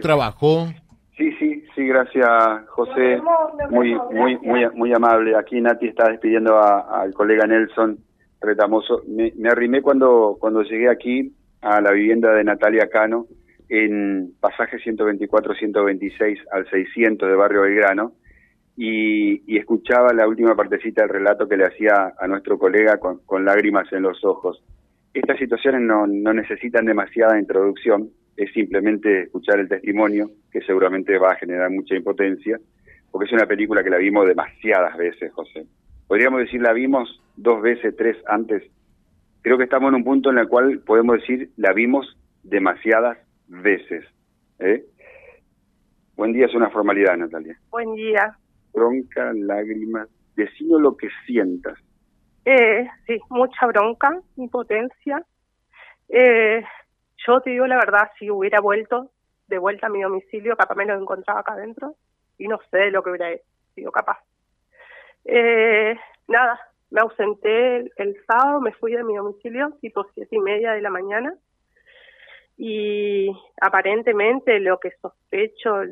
trabajó? Sí, sí, sí, gracias, José. Muy, muy, muy, muy amable. Aquí Nati está despidiendo al colega Nelson Retamoso. Me, me, arrimé cuando, cuando llegué aquí a la vivienda de Natalia Cano en pasaje 124-126 al 600 de Barrio Belgrano y, escuchaba la última partecita del relato que le hacía a nuestro colega con, lágrimas en los ojos. Estas situaciones no necesitan demasiada introducción, es simplemente escuchar el testimonio, que seguramente va a generar mucha impotencia, porque es una película que la vimos demasiadas veces, José. Podríamos decir, la vimos dos veces, tres antes. Creo que estamos en un punto en el cual podemos decir, la vimos demasiadas veces. ¿eh? Buen día, es una formalidad, Natalia. Buen día. Bronca, lágrimas, decino lo que sientas. Eh, sí, mucha bronca, impotencia. Eh, yo te digo la verdad, si hubiera vuelto de vuelta a mi domicilio, capaz me lo encontraba acá adentro y no sé lo que hubiera sido capaz. Eh, nada, me ausenté el, sábado, me fui de mi domicilio tipo siete y media de la mañana. Y aparentemente lo que sospecho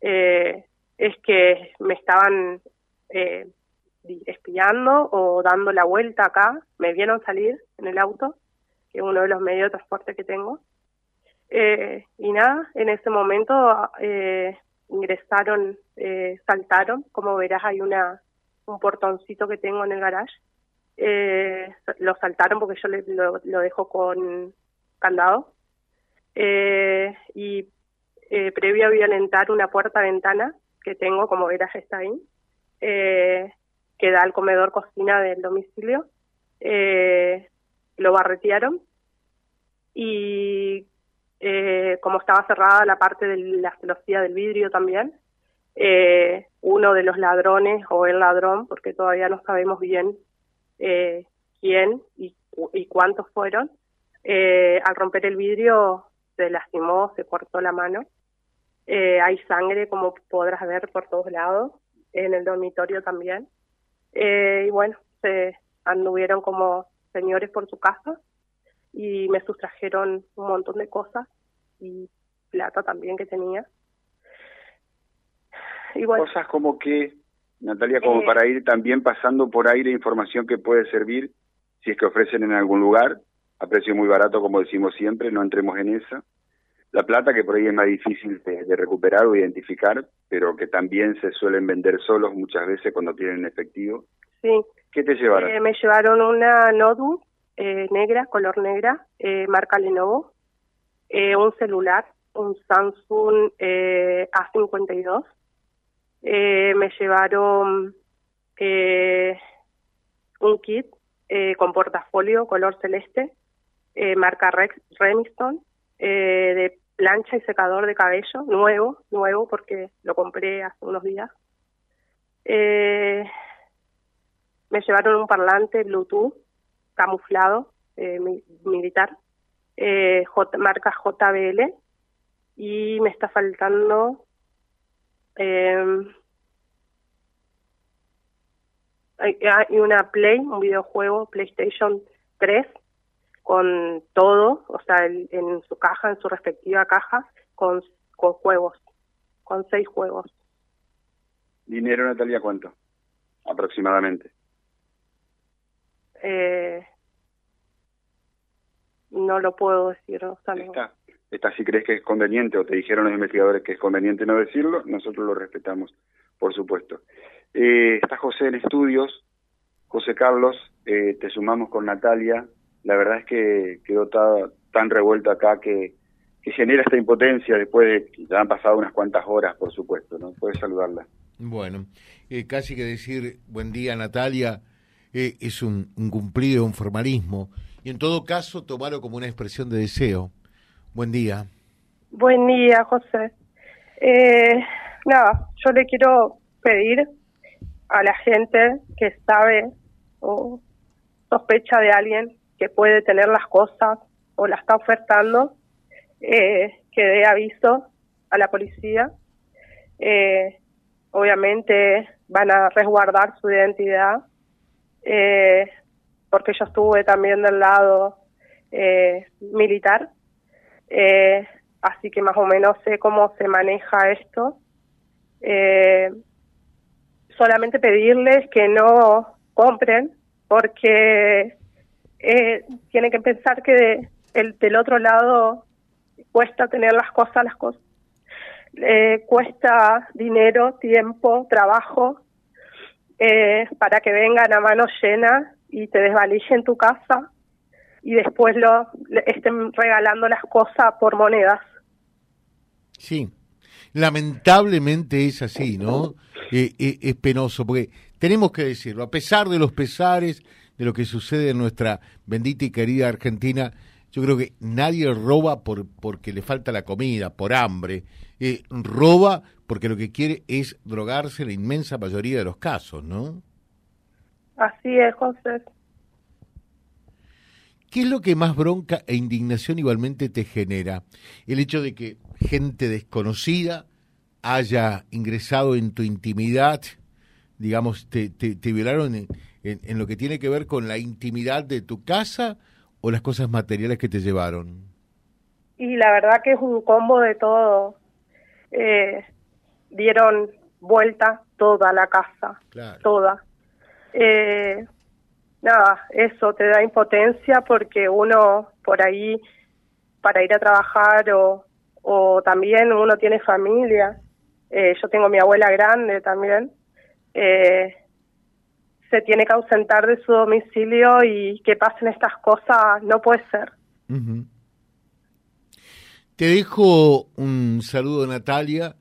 eh, es que me estaban eh, espiando o dando la vuelta acá, me vieron salir en el auto que es uno de los medios de transporte que tengo. Eh, y nada, en ese momento eh, ingresaron, eh, saltaron, como verás hay una un portoncito que tengo en el garage, lo saltaron porque yo lo, lo, dejo con candado. Y previo a violentar una puerta-ventana que tengo, como verás está ahí, que da al comedor cocina del domicilio, lo barretearon y eh, como estaba cerrada la parte de la celosía del vidrio también, eh, uno de los lastrones o el ladrón, porque todavía no sabemos bien eh, quién y, y, cuántos fueron, eh, al romper el vidrio se lastimó, se cortó la mano. Eh, hay sangre, como podrás ver, por todos lados, en el dormitorio también. Y bueno, se anduvieron como señores por su casa y me sustrajeron un montón de cosas y plata también que tenía. Cosas como que, Natalia, como eh, para ir también pasando por ahí la información que puede servir, si es que ofrecen en algún lugar, a precio muy barato, como decimos siempre, no entremos en esa. La plata, que por ahí es más difícil de, de recuperar o identificar, pero que también se suelen vender solos muchas veces cuando tienen efectivo. Sí, ¿Qué te llevaron? Eh, me llevaron una notebook eh, negra, color negra, eh, marca Lenovo, eh, un celular, un Samsung eh, A52. Eh, me llevaron un kit con portafolio color celeste, marca Remington, de plancha y secador de cabello, nuevo, nuevo porque lo compré hace unos días. Eh, me llevaron un parlante Bluetooth camuflado eh, mi, militar, eh, J, marca JBL, y me está faltando eh, hay, una Play, un videojuego PlayStation 3 con todo, o sea, el, en su caja, en su respectiva caja, con, con juegos, con seis juegos. ¿Dinero, Natalia, cuánto? Aproximadamente eh, no lo puedo decir. O sea, está, está, si crees que es conveniente o te dijeron los investigadores que es conveniente no decirlo, nosotros lo respetamos, por supuesto. Eh, está José en estudios, José Carlos, eh, te sumamos con Natalia, la verdad es que quedó ta, tan revuelto acá que, que genera esta impotencia después de que ya han pasado unas cuantas horas, por supuesto, ¿no? Puedes saludarla. Bueno, eh, casi que decir buen día Natalia, es un, un, cumplido, un formalismo, y en todo caso tomarlo como una expresión de deseo. Buen día. Buen día, José. Eh, nada, yo le quiero pedir a la gente que sabe o sospecha de alguien que puede tener las cosas o la está ofertando, eh, que dé aviso a la policía. Eh, obviamente van a resguardar su identidad eh, porque yo estuve también del lado eh, militar. Eh, así que más o menos sé cómo se maneja esto. Eh, solamente pedirles que no compren porque eh, tienen que pensar que el, del otro lado cuesta tener las cosas, las cosas. Eh, cuesta dinero, tiempo, trabajo, eh, para que vengan a mano llena y te desvalichen tu casa y después lo estén regalando las cosas por monedas. Sí, lamentablemente es así, ¿no? Eh, eh, es penoso, porque tenemos que decirlo, a pesar de los pesares de lo que sucede en nuestra bendita y querida Argentina, yo creo que nadie roba por porque le falta la comida, por hambre, eh, roba porque lo que quiere es drogarse en la inmensa mayoría de los casos, ¿no? Así es, José. ¿Qué es lo que más bronca e indignación igualmente te genera? El hecho de que gente desconocida haya ingresado en tu intimidad, digamos, te, te, violaron en, en, lo que tiene que ver con la intimidad de tu casa o las cosas materiales que te llevaron? Y la verdad que es un combo de todo. Eh, dieron vuelta toda la casa, toda. Eh, nada, eso te da impotencia porque uno por ahí, para ir a trabajar o, o también uno tiene familia, eh, yo tengo mi abuela grande también, eh, se tiene que ausentar de su domicilio y que pasen estas cosas no puede ser. Te dejo un saludo, Natalia.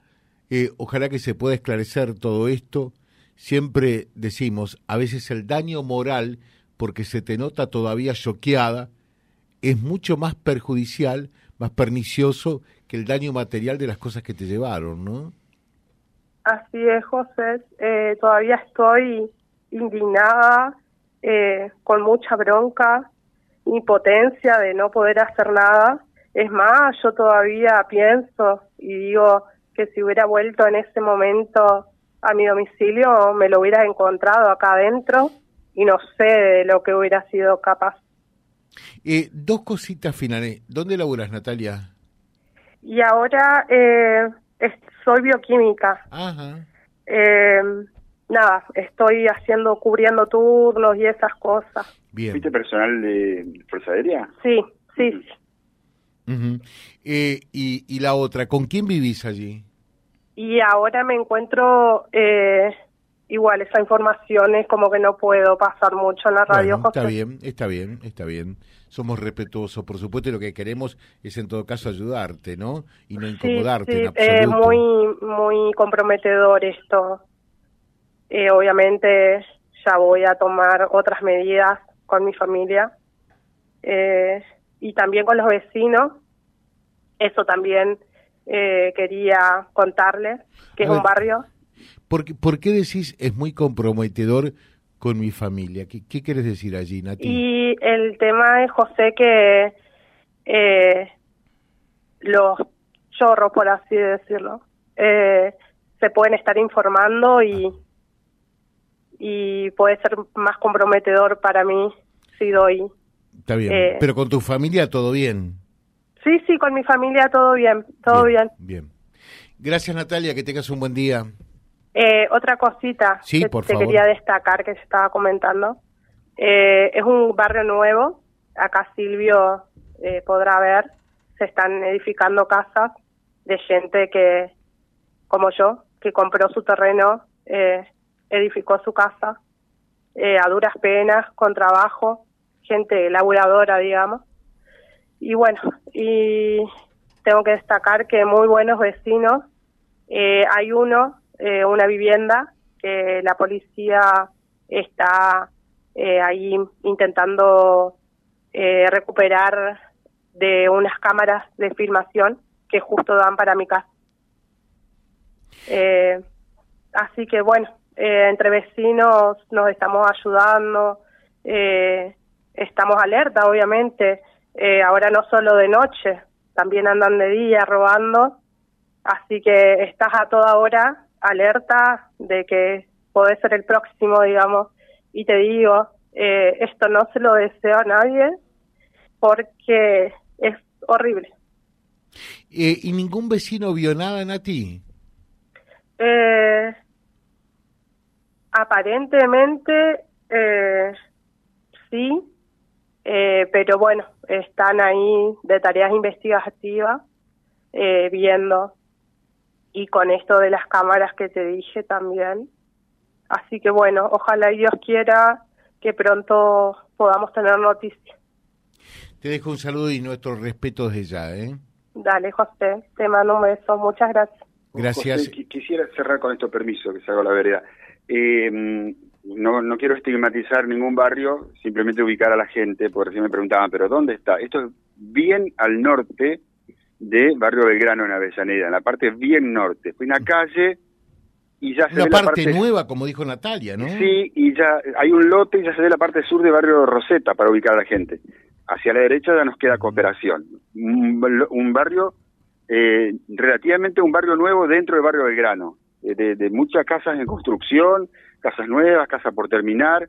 Eh, ojalá que se pueda esclarecer todo esto. Siempre decimos, a veces el daño moral porque se te nota todavía choqueada, es mucho más perjudicial, más pernicioso que el daño material de las cosas que te llevaron, ¿no? Así es, José. Eh, todavía estoy indignada, eh, con mucha bronca, impotencia de no poder hacer nada. Es más, yo todavía pienso y digo que si hubiera vuelto en ese momento a mi domicilio, me lo hubiera encontrado acá adentro y no sé de lo que hubiera sido capaz. Eh, dos cositas finales. ¿Dónde laburas, Natalia? Y ahora eh, soy bioquímica. Ajá. Eh, nada, estoy haciendo, cubriendo turnos y esas cosas. Bien. ¿Fuiste personal de Fuerza Aérea? Sí, sí. eh, y, y la otra, ¿con quién vivís allí? Y ahora me encuentro eh, igual esa información es como que no puedo pasar mucho en la radio. está bien, está bien, está bien. Somos respetuosos, por supuesto, y lo que queremos es en todo caso ayudarte, ¿no? Y no incomodarte sí, Es muy, muy comprometedor esto. Eh, obviamente ya voy a tomar otras medidas con mi familia eh, y también con los vecinos. Eso también eh, quería contarles, que es un barrio ¿Por, qué decís es muy comprometedor con mi familia? ¿Qué, qué quieres decir allí, Nati? Y el tema es, José, que eh, los chorros, por así decirlo, eh, se pueden estar informando y, y puede ser más comprometedor para mí si doy. Está bien, eh, pero con tu familia todo bien. Sí, sí, con mi familia todo bien, todo bien. Bien. Gracias Natalia, que tengas un buen día. Eh, otra cosita que te quería destacar que se estaba comentando. Eh, es un barrio nuevo, acá Silvio eh, podrá ver, se están edificando casas de gente que, como yo, que compró su terreno, edificó su casa a duras penas, con trabajo, gente laburadora, digamos. Y bueno, y tengo que destacar que muy buenos vecinos. hay uno eh, una vivienda que la policía está eh, ahí intentando eh, recuperar de unas cámaras de filmación que justo dan para mi casa. así que bueno, entre vecinos nos estamos ayudando, estamos alerta obviamente, ahora no solo de noche, también andan de día robando, así que estás a toda hora alerta de que puede ser el próximo, digamos, y te digo, eh, esto no se lo deseo a nadie porque es horrible. Eh, ¿Y ningún vecino vio nada, Nati? Eh, aparentemente eh, sí, eh, pero bueno, están ahí de tareas investigativas eh, viendo y con esto de las cámaras que te dije también. Así que bueno, ojalá Dios quiera que pronto podamos tener noticias. Te dejo un saludo y nuestro respeto desde ya, ¿eh? Dale, José, te mando un beso, muchas gracias. Gracias. quisiera cerrar con esto permiso, que salgo a la vereda. Eh, no, no quiero estigmatizar ningún barrio, simplemente ubicar a la gente, porque recién me preguntaban, ¿pero dónde está? Esto es bien al norte de Barrio Belgrano en Avellaneda, en la parte bien norte. Fue una calle y ya se Una ve parte, la parte nueva, como dijo Natalia, ¿no? Sí, y ya hay un lote y ya se ve la parte sur de Barrio Roseta para ubicar a la gente. Hacia la derecha ya nos queda Cooperación. Un, un barrio, eh, relativamente un barrio nuevo dentro del Barrio Belgrano, de, de muchas casas en construcción, casas nuevas, casas por terminar,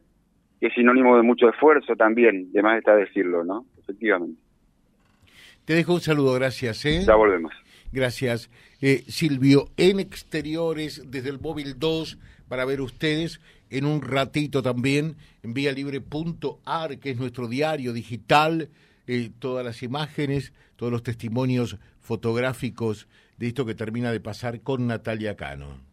que es sinónimo de mucho esfuerzo también, de más está decirlo, ¿no? Efectivamente. Te dejo un saludo, gracias. ¿eh? Ya volvemos. Gracias. Eh, Silvio, en exteriores, desde el móvil 2, para ver ustedes en un ratito también, en vialibre.ar, que es nuestro diario digital, eh, todas las imágenes, todos los testimonios fotográficos de esto que termina de pasar con Natalia Cano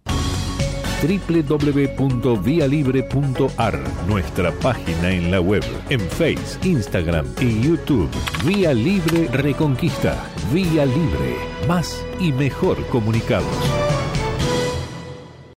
www.vialibre.ar, nuestra página en la web, en Face, Instagram y YouTube. Vía Libre Reconquista. Vía Libre. Más y mejor comunicados.